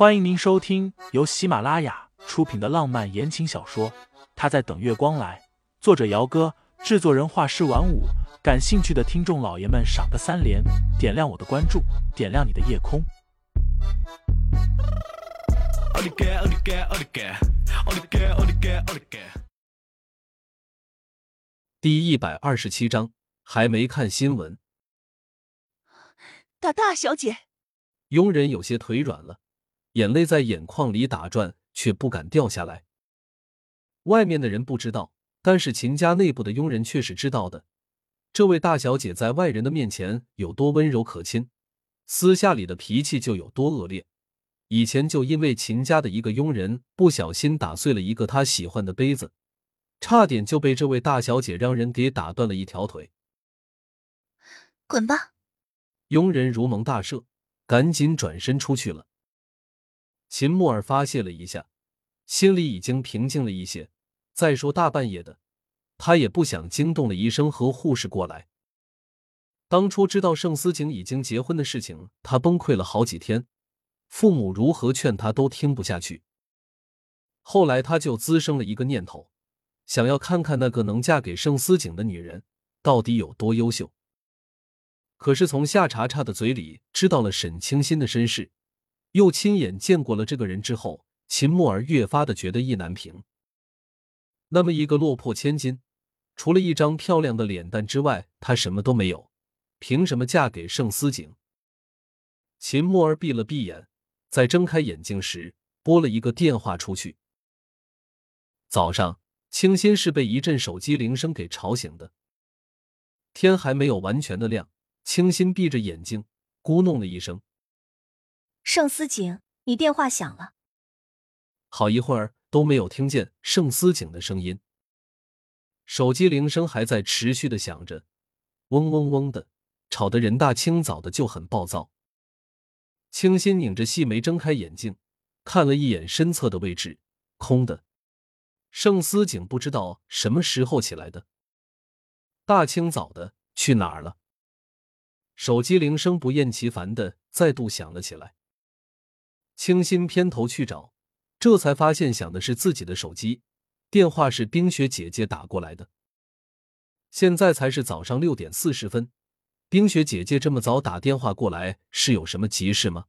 欢迎您收听由喜马拉雅出品的浪漫言情小说《他在等月光来》，作者：姚哥，制作人：画师晚舞。感兴趣的听众老爷们，赏个三连，点亮我的关注，点亮你的夜空。第一百二十七章，还没看新闻。大大小姐，佣人有些腿软了。眼泪在眼眶里打转，却不敢掉下来。外面的人不知道，但是秦家内部的佣人却是知道的。这位大小姐在外人的面前有多温柔可亲，私下里的脾气就有多恶劣。以前就因为秦家的一个佣人不小心打碎了一个她喜欢的杯子，差点就被这位大小姐让人给打断了一条腿。滚吧！佣人如蒙大赦，赶紧转身出去了。秦木儿发泄了一下，心里已经平静了一些。再说大半夜的，他也不想惊动了医生和护士过来。当初知道盛思景已经结婚的事情，他崩溃了好几天，父母如何劝他都听不下去。后来他就滋生了一个念头，想要看看那个能嫁给盛思景的女人到底有多优秀。可是从夏茶茶的嘴里知道了沈清心的身世。又亲眼见过了这个人之后，秦木儿越发的觉得意难平。那么一个落魄千金，除了一张漂亮的脸蛋之外，她什么都没有，凭什么嫁给盛思景？秦木儿闭了闭眼，在睁开眼睛时拨了一个电话出去。早上，清新是被一阵手机铃声给吵醒的。天还没有完全的亮，清新闭着眼睛，咕哝了一声。盛思景，你电话响了。好一会儿都没有听见盛思景的声音，手机铃声还在持续的响着，嗡嗡嗡的，吵得人大清早的就很暴躁。清新拧着细眉睁开眼睛，看了一眼身侧的位置，空的。盛思景不知道什么时候起来的，大清早的去哪儿了？手机铃声不厌其烦的再度响了起来。清新偏头去找，这才发现响的是自己的手机，电话是冰雪姐姐打过来的。现在才是早上六点四十分，冰雪姐姐这么早打电话过来是有什么急事吗？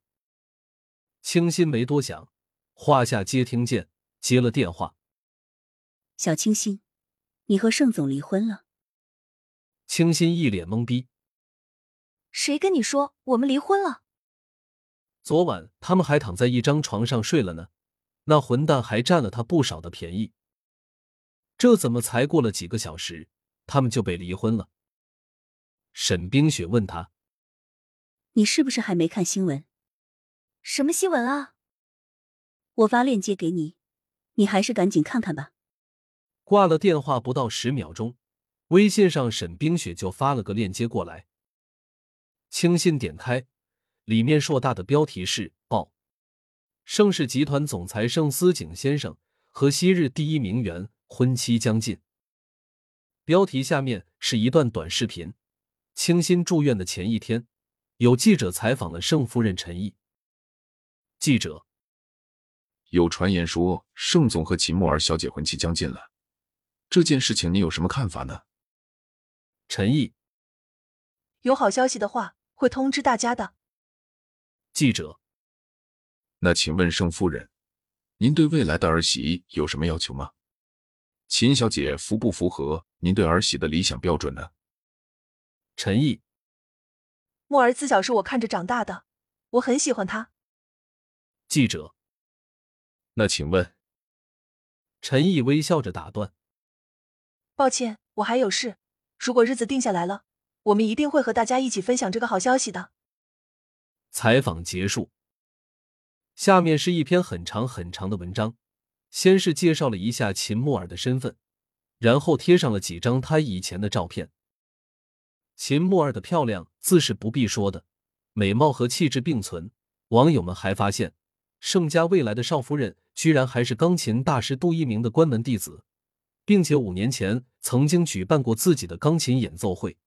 清新没多想，画下接听键，接了电话。小清新，你和盛总离婚了？清新一脸懵逼。谁跟你说我们离婚了？昨晚他们还躺在一张床上睡了呢，那混蛋还占了他不少的便宜。这怎么才过了几个小时，他们就被离婚了？沈冰雪问他：“你是不是还没看新闻？什么新闻啊？我发链接给你，你还是赶紧看看吧。”挂了电话不到十秒钟，微信上沈冰雪就发了个链接过来。轻信点开。里面硕大的标题是“报盛世集团总裁盛思景先生和昔日第一名媛婚期将近”。标题下面是一段短视频。清新住院的前一天，有记者采访了盛夫人陈毅。记者：有传言说盛总和秦木儿小姐婚期将近了，这件事情你有什么看法呢？陈毅：有好消息的话会通知大家的。记者，那请问盛夫人，您对未来的儿媳有什么要求吗？秦小姐符不符合您对儿媳的理想标准呢？陈毅，木儿自小是我看着长大的，我很喜欢她。记者，那请问，陈毅微笑着打断：“抱歉，我还有事。如果日子定下来了，我们一定会和大家一起分享这个好消息的。”采访结束，下面是一篇很长很长的文章。先是介绍了一下秦木儿的身份，然后贴上了几张她以前的照片。秦木儿的漂亮自是不必说的，美貌和气质并存。网友们还发现，盛家未来的少夫人居然还是钢琴大师杜一鸣的关门弟子，并且五年前曾经举办过自己的钢琴演奏会。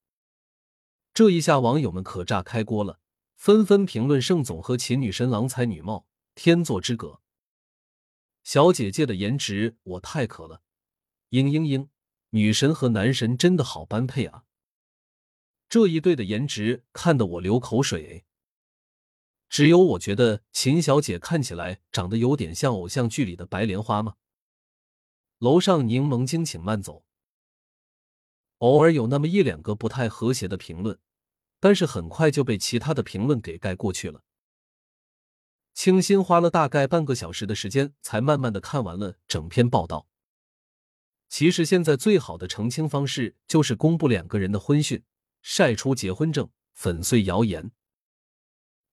这一下，网友们可炸开锅了。纷纷评论盛总和秦女神郎才女貌，天作之隔。小姐姐的颜值我太可了，嘤嘤嘤，女神和男神真的好般配啊！这一对的颜值看得我流口水。只有我觉得秦小姐看起来长得有点像偶像剧里的白莲花吗？楼上柠檬精，请慢走。偶尔有那么一两个不太和谐的评论，但是很快就被其他的评论给盖过去了。清新花了大概半个小时的时间，才慢慢的看完了整篇报道。其实现在最好的澄清方式就是公布两个人的婚讯，晒出结婚证，粉碎谣言。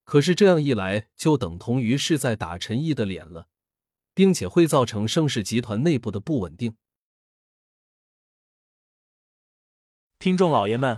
可是这样一来，就等同于是在打陈毅的脸了，并且会造成盛世集团内部的不稳定。听众老爷们，